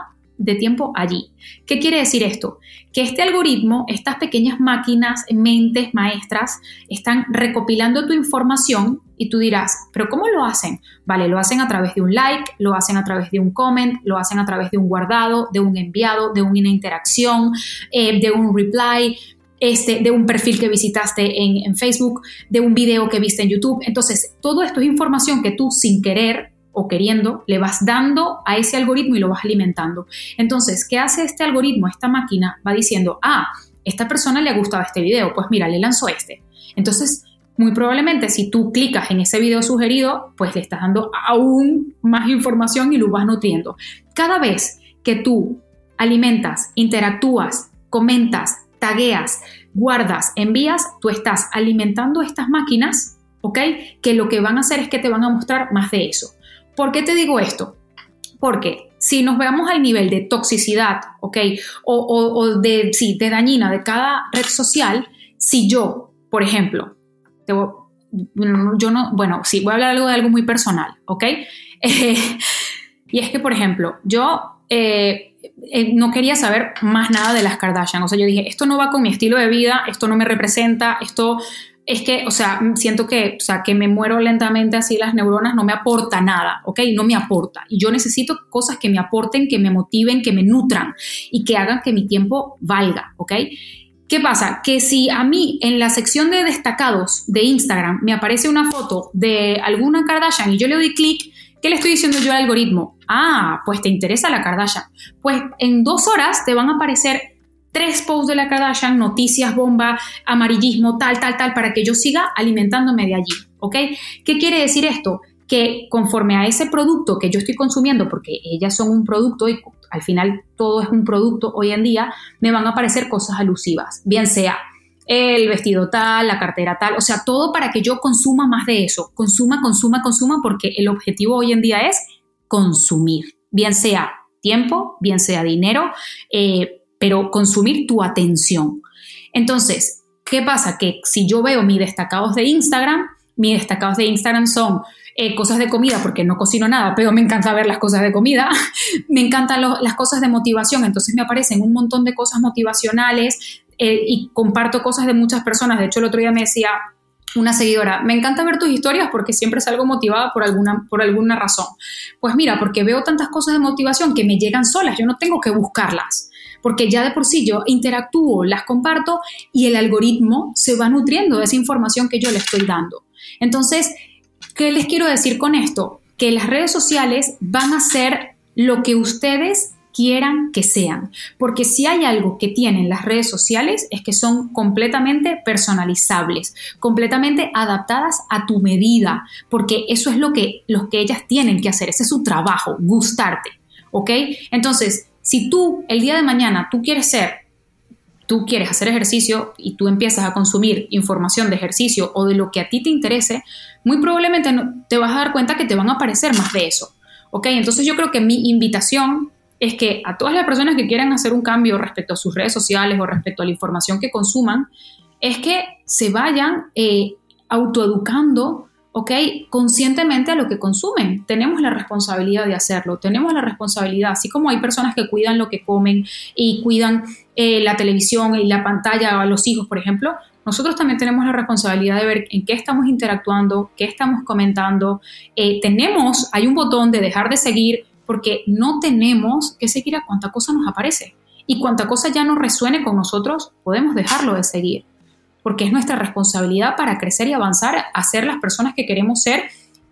de tiempo allí. ¿Qué quiere decir esto? Que este algoritmo, estas pequeñas máquinas, mentes maestras, están recopilando tu información y tú dirás, pero ¿cómo lo hacen? Vale, lo hacen a través de un like, lo hacen a través de un comment, lo hacen a través de un guardado, de un enviado, de una interacción, eh, de un reply. este, de un perfil que visitaste en, en Facebook, de un video que viste en YouTube. Entonces, todo esto es información que tú sin querer o queriendo, le vas dando a ese algoritmo y lo vas alimentando. Entonces, ¿qué hace este algoritmo? Esta máquina va diciendo, ah, esta persona le ha gustado este video, pues mira, le lanzó este. Entonces, muy probablemente si tú clicas en ese video sugerido, pues le estás dando aún más información y lo vas nutriendo. Cada vez que tú alimentas, interactúas, comentas, tagueas, guardas, envías, tú estás alimentando estas máquinas, ¿ok? Que lo que van a hacer es que te van a mostrar más de eso. ¿Por qué te digo esto? Porque si nos veamos al nivel de toxicidad, ¿ok? O, de, sí, de dañina de cada red social, si yo, por ejemplo, yo no, bueno, sí, voy a hablar algo de algo muy personal, ¿ok? y es que, por ejemplo, yo eh, eh, no quería saber más nada de las Kardashian, o sea, yo dije, esto no va con mi estilo de vida, esto no me representa, esto es que, o sea, siento que, o sea, que me muero lentamente así las neuronas no me aporta nada, ¿ok? No me aporta. Y yo necesito cosas que me aporten, que me motiven, que me nutran y que hagan que mi tiempo valga, ¿ok? ¿Qué pasa? Que si a mí en la sección de destacados de Instagram me aparece una foto de alguna Kardashian y yo le doy clic, ¿qué le estoy diciendo yo al algoritmo? Ah, pues te interesa la Kardashian. Pues en dos horas te van a aparecer tres posts de la Kardashian, noticias, bomba, amarillismo, tal, tal, tal, para que yo siga alimentándome de allí, ¿ok? ¿Qué quiere decir esto? Que conforme a ese producto que yo estoy consumiendo, porque ellas son un producto y al final todo es un producto hoy en día, me van a aparecer cosas alusivas, bien sea el vestido tal, la cartera tal, o sea, todo para que yo consuma más de eso, consuma, consuma, consuma, porque el objetivo hoy en día es consumir, bien sea tiempo, bien sea dinero, eh, pero consumir tu atención. Entonces, ¿qué pasa? Que si yo veo mis destacados de Instagram, mis destacados de Instagram son eh, cosas de comida, porque no cocino nada, pero me encanta ver las cosas de comida, me encantan las cosas de motivación, entonces me aparecen un montón de cosas motivacionales eh, y comparto cosas de muchas personas. De hecho, el otro día me decía una seguidora, me encanta ver tus historias porque siempre salgo motivada por alguna, por alguna razón. Pues mira, porque veo tantas cosas de motivación que me llegan solas, yo no tengo que buscarlas porque ya de por sí yo interactúo, las comparto y el algoritmo se va nutriendo de esa información que yo le estoy dando. Entonces, ¿qué les quiero decir con esto? Que las redes sociales van a ser lo que ustedes quieran que sean, porque si hay algo que tienen las redes sociales es que son completamente personalizables, completamente adaptadas a tu medida, porque eso es lo que, lo que ellas tienen que hacer, ese es su trabajo, gustarte, ¿ok? Entonces, si tú el día de mañana tú quieres ser, tú quieres hacer ejercicio y tú empiezas a consumir información de ejercicio o de lo que a ti te interese, muy probablemente te vas a dar cuenta que te van a aparecer más de eso. ¿Ok? Entonces yo creo que mi invitación es que a todas las personas que quieran hacer un cambio respecto a sus redes sociales o respecto a la información que consuman, es que se vayan eh, autoeducando ¿ok? Conscientemente a lo que consumen. Tenemos la responsabilidad de hacerlo, tenemos la responsabilidad, así como hay personas que cuidan lo que comen y cuidan eh, la televisión y la pantalla a los hijos, por ejemplo, nosotros también tenemos la responsabilidad de ver en qué estamos interactuando, qué estamos comentando. Eh, tenemos, hay un botón de dejar de seguir porque no tenemos que seguir a cuánta cosa nos aparece. Y cuánta cosa ya no resuene con nosotros, podemos dejarlo de seguir porque es nuestra responsabilidad para crecer y avanzar a ser las personas que queremos ser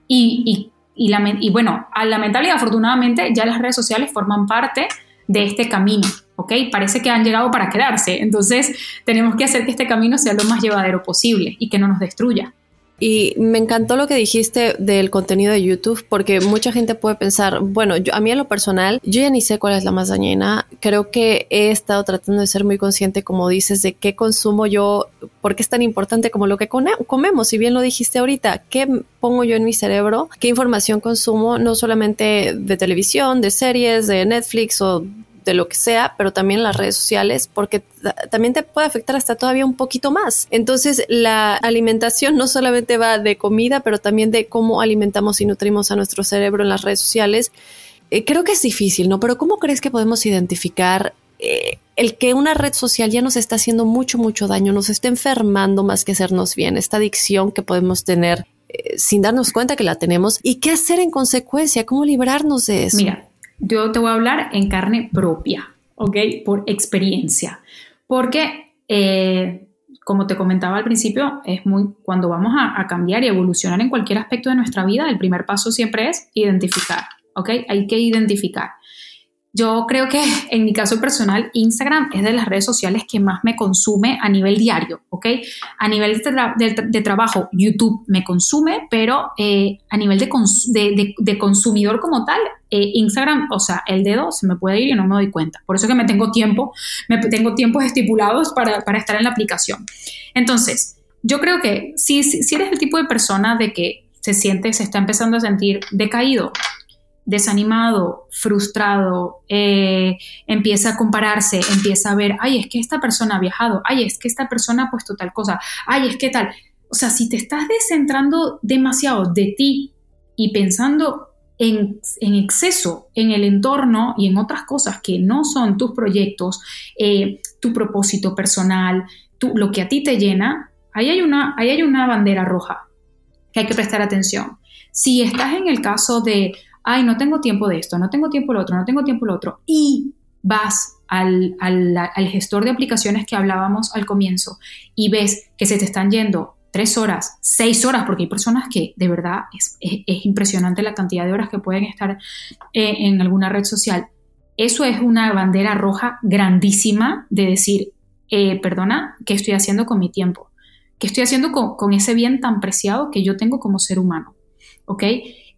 y, y, y, bueno, lamentable y afortunadamente ya las redes sociales forman parte de este camino, ¿ok? Parece que han llegado para quedarse, entonces tenemos que hacer que este camino sea lo más llevadero posible y que no nos destruya. Y me encantó lo que dijiste del contenido de YouTube, porque mucha gente puede pensar, bueno, yo, a mí en lo personal, yo ya ni sé cuál es la más dañina. Creo que he estado tratando de ser muy consciente, como dices, de qué consumo yo, por qué es tan importante como lo que comemos. Si bien lo dijiste ahorita, ¿qué pongo yo en mi cerebro? ¿Qué información consumo? No solamente de televisión, de series, de Netflix o de lo que sea, pero también las redes sociales, porque también te puede afectar hasta todavía un poquito más. Entonces, la alimentación no solamente va de comida, pero también de cómo alimentamos y nutrimos a nuestro cerebro en las redes sociales. Eh, creo que es difícil, ¿no? Pero ¿cómo crees que podemos identificar eh, el que una red social ya nos está haciendo mucho, mucho daño, nos está enfermando más que hacernos bien, esta adicción que podemos tener eh, sin darnos cuenta que la tenemos y qué hacer en consecuencia, cómo librarnos de eso. Mira, yo te voy a hablar en carne propia, ¿ok? Por experiencia. Porque Eh, como te comentaba al principio, es muy cuando vamos a, a, cambiar y evolucionar en cualquier aspecto de nuestra vida, el primer paso siempre es identificar, ¿ok? Hay que identificar. Yo creo que en mi caso personal, Instagram es de las redes sociales que más me consume a nivel diario, ¿ok? A nivel de, trabajo, YouTube me consume, pero eh, a nivel de, consumidor como tal, eh, Instagram, o sea, el dedo se me puede ir y no me doy cuenta. Por eso que me tengo tiempo, me tengo tiempos estipulados para, estar en la aplicación. Entonces, yo creo que si, si eres el tipo de persona de que se siente, se está empezando a sentir decaído, desanimado, frustrado, eh, empieza a compararse, empieza a ver, ay, es que esta persona ha viajado, ay, es que esta persona ha puesto tal cosa, ay, es que tal. O sea, si te estás descentrando demasiado de ti y pensando en, exceso en el entorno y en otras cosas que no son tus proyectos, eh, tu propósito personal, lo que a ti te llena, ahí hay, una, ahí hay una bandera roja que hay que prestar atención. Si estás en el caso de, ay, no tengo tiempo de esto, no tengo tiempo lo otro, no tengo tiempo lo otro, y vas al, gestor de aplicaciones que hablábamos al comienzo y ves que se te están yendo tres horas, seis horas, porque hay personas que de verdad es, impresionante la cantidad de horas que pueden estar eh, en alguna red social. Eso es una bandera roja grandísima de decir, eh, perdona, ¿qué estoy haciendo con mi tiempo? ¿Qué estoy haciendo con, con, ese bien tan preciado que yo tengo como ser humano? ¿Ok?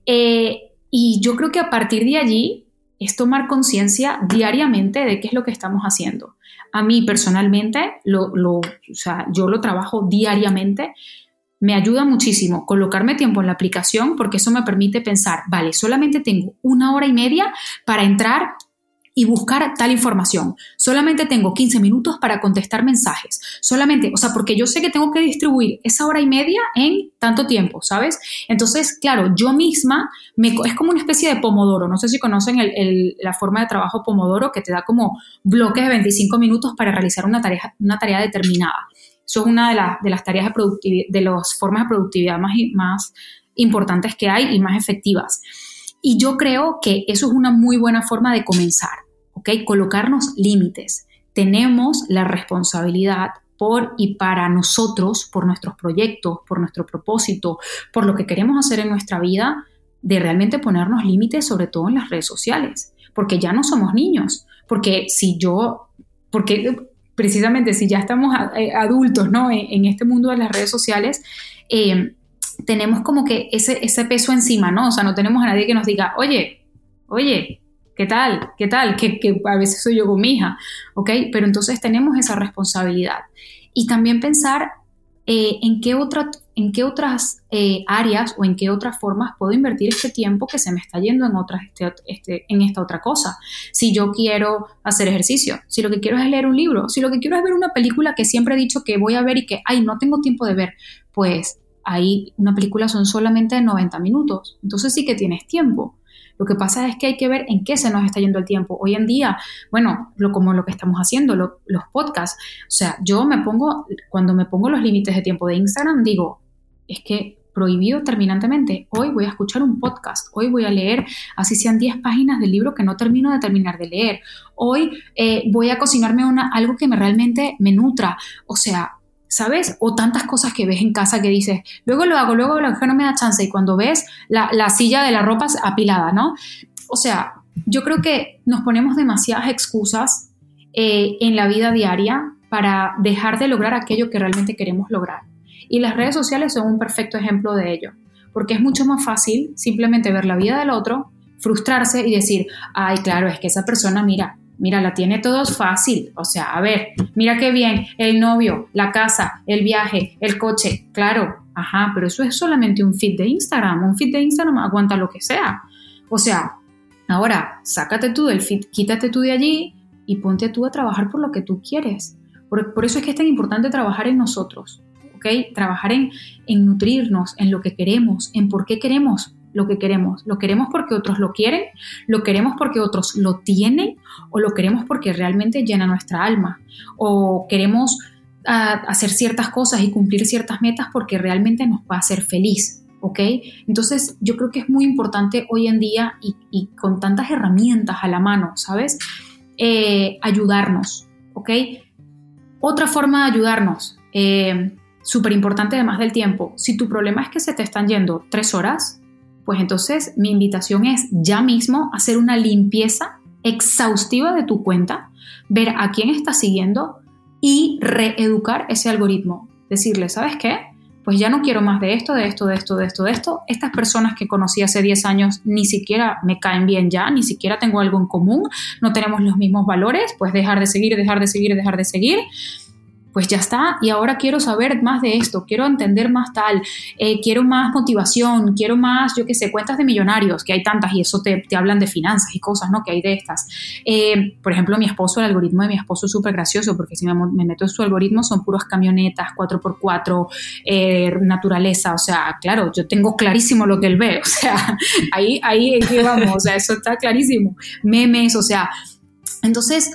Eh, y yo creo que a partir de allí es tomar conciencia diariamente de qué es lo que estamos haciendo. A mí personalmente, lo, lo, o sea, yo lo trabajo diariamente, me ayuda muchísimo colocarme tiempo en la aplicación porque eso me permite pensar, vale, solamente tengo una hora y media para entrar y buscar tal información. Solamente tengo 15 minutos para contestar mensajes. Solamente, o sea, porque yo sé que tengo que distribuir esa hora y media en tanto tiempo, ¿sabes? Entonces, claro, yo misma es como una especie de pomodoro. No sé si conocen la forma de trabajo pomodoro que te da como bloques de 25 minutos para realizar una tarea, una tarea determinada. Eso es una de, de las tareas de productividad, de las formas de productividad más, más importantes que hay y más efectivas. Y yo creo que eso es una muy buena forma de comenzar, ¿ok? Colocarnos límites. Tenemos la responsabilidad por y para nosotros, por nuestros proyectos, por nuestro propósito, por lo que queremos hacer en nuestra vida, de realmente ponernos límites, sobre todo en las redes sociales, porque ya no somos niños, porque si yo, porque precisamente si ya estamos eh, adultos, ¿no? En, este mundo de las redes sociales, eh, tenemos como que ese, ese peso encima, ¿no? O sea, no tenemos a nadie que nos diga, oye, oye, ¿qué tal? ¿Qué tal? Que, que a veces soy yo con mi hija, ¿ok? Pero entonces tenemos esa responsabilidad. Y también pensar eh, en qué, otra, en qué otras eh, áreas o en qué otras formas puedo invertir este tiempo que se me está yendo en, otras, este, este, en esta otra cosa. Si yo quiero hacer ejercicio, si lo que quiero es leer un libro, si lo que quiero es ver una película que siempre he dicho que voy a ver y que, ay, no tengo tiempo de ver, pues ahí una película son solamente 90 minutos, entonces sí que tienes tiempo. Lo que pasa es que hay que ver en qué se nos está yendo el tiempo. Hoy en día, bueno, lo, como lo que estamos haciendo, los podcasts. O sea, yo me pongo, cuando me pongo los límites de tiempo de Instagram, digo, es que prohibido terminantemente. Hoy voy a escuchar un podcast, hoy voy a leer, así sean 10 páginas del libro que no termino de terminar de leer. Hoy eh, voy a cocinarme una, algo que me realmente me nutra. O sea, ¿sabes? O tantas cosas que ves en casa que dices, luego lo hago, luego lo que no me da chance y cuando ves la, silla de la ropa apilada, ¿no? O sea, yo creo que nos ponemos demasiadas excusas eh, en la vida diaria para dejar de lograr aquello que realmente queremos lograr. Y las redes sociales son un perfecto ejemplo de ello, porque es mucho más fácil simplemente ver la vida del otro, frustrarse y decir, ay, claro, es que esa persona, mira, Mira, la tiene todo fácil. O sea, a ver, mira qué bien, el novio, la casa, el viaje, el coche. Claro, ajá, pero eso es solamente un feed de Instagram. Un feed de Instagram aguanta lo que sea. O sea, ahora, sácate tú del feed, quítate tú de allí y ponte tú a trabajar por lo que tú quieres. Por, por eso es que es tan importante trabajar en nosotros. ¿ok? Trabajar en, en nutrirnos, en lo que queremos, en por qué queremos lo que queremos. ¿Lo queremos porque otros lo quieren? ¿Lo queremos porque otros lo tienen? ¿O lo queremos porque realmente llena nuestra alma? ¿O queremos ah, hacer ciertas cosas y cumplir ciertas metas porque realmente nos va a hacer feliz? ¿Ok? Entonces yo creo que es muy importante hoy en día y, con tantas herramientas a la mano, ¿sabes? Eh, ayudarnos, ¿ok? Otra forma de ayudarnos, eh, súper importante además del tiempo, si tu problema es que se te están yendo tres horas, pues entonces mi invitación es ya mismo hacer una limpieza exhaustiva de tu cuenta, ver a quién estás siguiendo y reeducar ese algoritmo. Decirle, ¿sabes qué? Pues ya no quiero más de esto, de esto, de esto, de esto, de esto. Estas personas que conocí hace 10 años ni siquiera me caen bien ya, ni siquiera tengo algo en común, no tenemos los mismos valores, pues dejar de seguir, dejar de seguir, dejar de seguir pues ya está, y ahora quiero saber más de esto, quiero entender más tal, eh, quiero más motivación, quiero más, yo qué sé, cuentas de millonarios, que hay tantas y eso te, hablan de finanzas y cosas, ¿no? Que hay de estas. Eh, por ejemplo, mi esposo, el algoritmo de mi esposo es súper gracioso, porque si me, meto en su algoritmo son puros camionetas, 4x4, eh, naturaleza, o sea, claro, yo tengo clarísimo lo que él ve, o sea, ahí, ahí vamos, o sea, eso está clarísimo. Memes, o sea, entonces...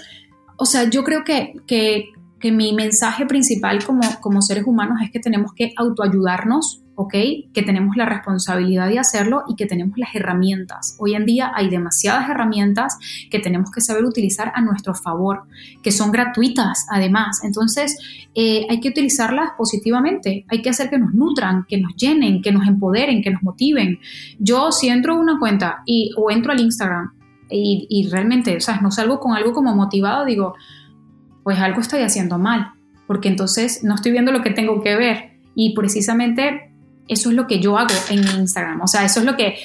O sea, yo creo que, que que mi mensaje principal como, como seres humanos es que tenemos que autoayudarnos, ¿ok? Que tenemos la responsabilidad de hacerlo y que tenemos las herramientas. Hoy en día hay demasiadas herramientas que tenemos que saber utilizar a nuestro favor, que son gratuitas además. Entonces eh, hay que utilizarlas positivamente, hay que hacer que nos nutran, que nos llenen, que nos empoderen, que nos motiven. Yo si entro a una cuenta y, o entro al Instagram y, realmente, o sea, no salgo con algo como motivado, digo, pues algo estoy haciendo mal, porque entonces no estoy viendo lo que tengo que ver. Y precisamente eso es lo que yo hago en Instagram, o sea, eso es lo que,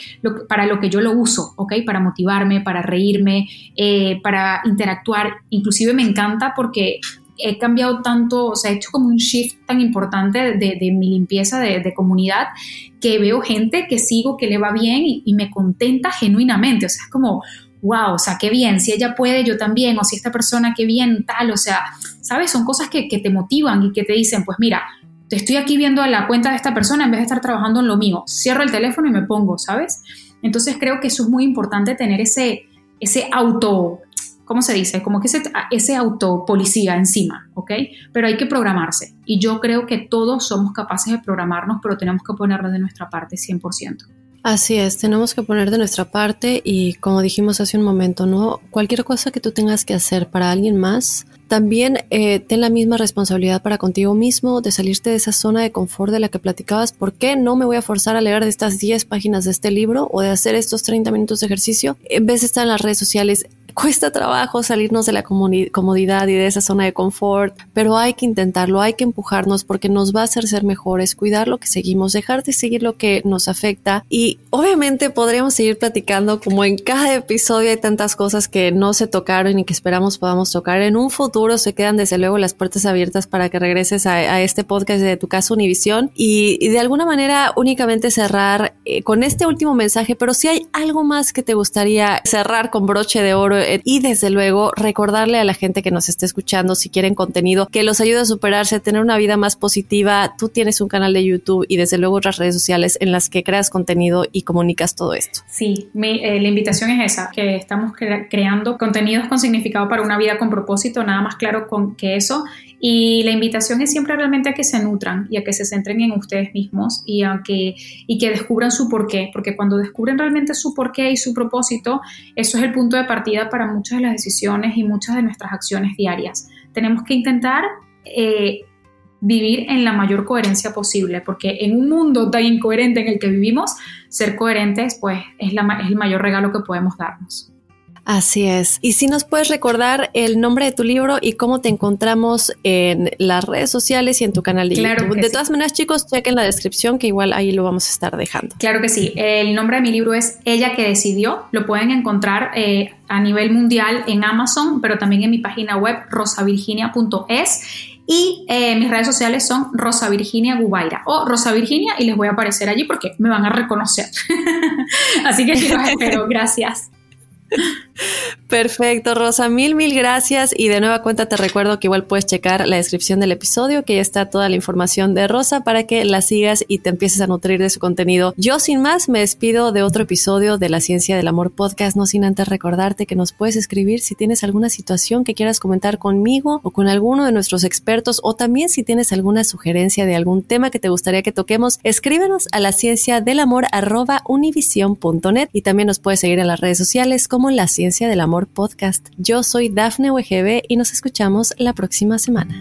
para lo que yo lo uso, ¿ok? Para motivarme, para reírme, eh, para interactuar, inclusive me encanta porque he cambiado tanto, o sea, he hecho como un shift tan importante de, mi limpieza de, comunidad que veo gente que sigo, que le va bien y, y me contenta genuinamente, o sea, es como, wow, o sea, qué bien, si ella puede, yo también, o si esta persona, qué bien, tal, o sea, ¿sabes? Son cosas que, te motivan y que te dicen, pues mira, te estoy aquí viendo la cuenta de esta persona en vez de estar trabajando en lo mío, cierro el teléfono y me pongo, ¿sabes? Entonces creo que eso es muy importante tener ese, ese auto, ¿cómo se dice? Como que ese, ese auto policía encima, ¿ok? Pero hay que programarse y yo creo que todos somos capaces de programarnos, pero tenemos que ponerlo de nuestra parte 100%. Así es, tenemos que poner de nuestra parte y como dijimos hace un momento, ¿no? Cualquier cosa que tú tengas que hacer para alguien más, también eh, ten la misma responsabilidad para contigo mismo de salirte de esa zona de confort de la que platicabas. ¿Por qué no me voy a forzar a leer de estas 10 páginas de este libro o de hacer estos 30 minutos de ejercicio en vez de estar en las redes sociales? Cuesta trabajo salirnos de la comodidad y de esa zona de confort, pero hay que intentarlo, hay que empujarnos porque nos va a hacer ser mejores, cuidar lo que seguimos, dejar de seguir lo que nos afecta y obviamente podríamos seguir platicando como en cada episodio hay tantas cosas que no se tocaron y que esperamos podamos tocar. En un futuro se quedan desde luego las puertas abiertas para que regreses a, este podcast de tu casa Univisión y, de alguna manera únicamente cerrar eh, con este último mensaje, pero si hay algo más que te gustaría cerrar con broche de oro y desde luego recordarle a la gente que nos esté escuchando si quieren contenido que los ayude a superarse, a tener una vida más positiva. Tú tienes un canal de YouTube y desde luego otras redes sociales en las que creas contenido y comunicas todo esto. Sí, eh, la invitación es esa, que estamos creando contenidos con significado para una vida con propósito, nada más claro con que eso y la invitación es siempre realmente a que se nutran y a que se centren en ustedes mismos y a que, y que descubran su porqué, porque cuando descubren realmente su porqué y su propósito, eso es el punto de partida para muchas de las decisiones y muchas de nuestras acciones diarias. Tenemos que intentar eh, vivir en la mayor coherencia posible, porque en un mundo tan incoherente en el que vivimos, ser coherentes pues es, el mayor regalo que podemos darnos. Así es. Y si nos puedes recordar el nombre de tu libro y cómo te encontramos en las redes sociales y en tu canal de YouTube. De todas maneras, chicos, chequen la descripción que igual ahí lo vamos a estar dejando. Claro que sí. El nombre de mi libro es Ella que decidió. Lo pueden encontrar eh, a nivel mundial en Amazon, pero también en mi página web rosavirginia.es. Y eh, mis redes sociales son Rosa Virginia Gubaira o Rosa Virginia y les voy a aparecer allí porque me van a reconocer. Así que los espero. Gracias. Perfecto, Rosa. Mil, mil gracias. Y de nueva cuenta te recuerdo que igual puedes checar la descripción del episodio, que ya está toda la información de Rosa para que la sigas y te empieces a nutrir de su contenido. Yo, sin más, me despido de otro episodio de la Ciencia del Amor podcast, no sin antes recordarte que nos puedes escribir si tienes alguna situación que quieras comentar conmigo o con alguno de nuestros expertos, o también si tienes alguna sugerencia de algún tema que te gustaría que toquemos, escríbenos a la ciencia del amor arroba univision.net y también nos puedes seguir en las redes sociales como la Ciencia del Amor podcast. Yo soy Dafne UGB y nos escuchamos la próxima semana.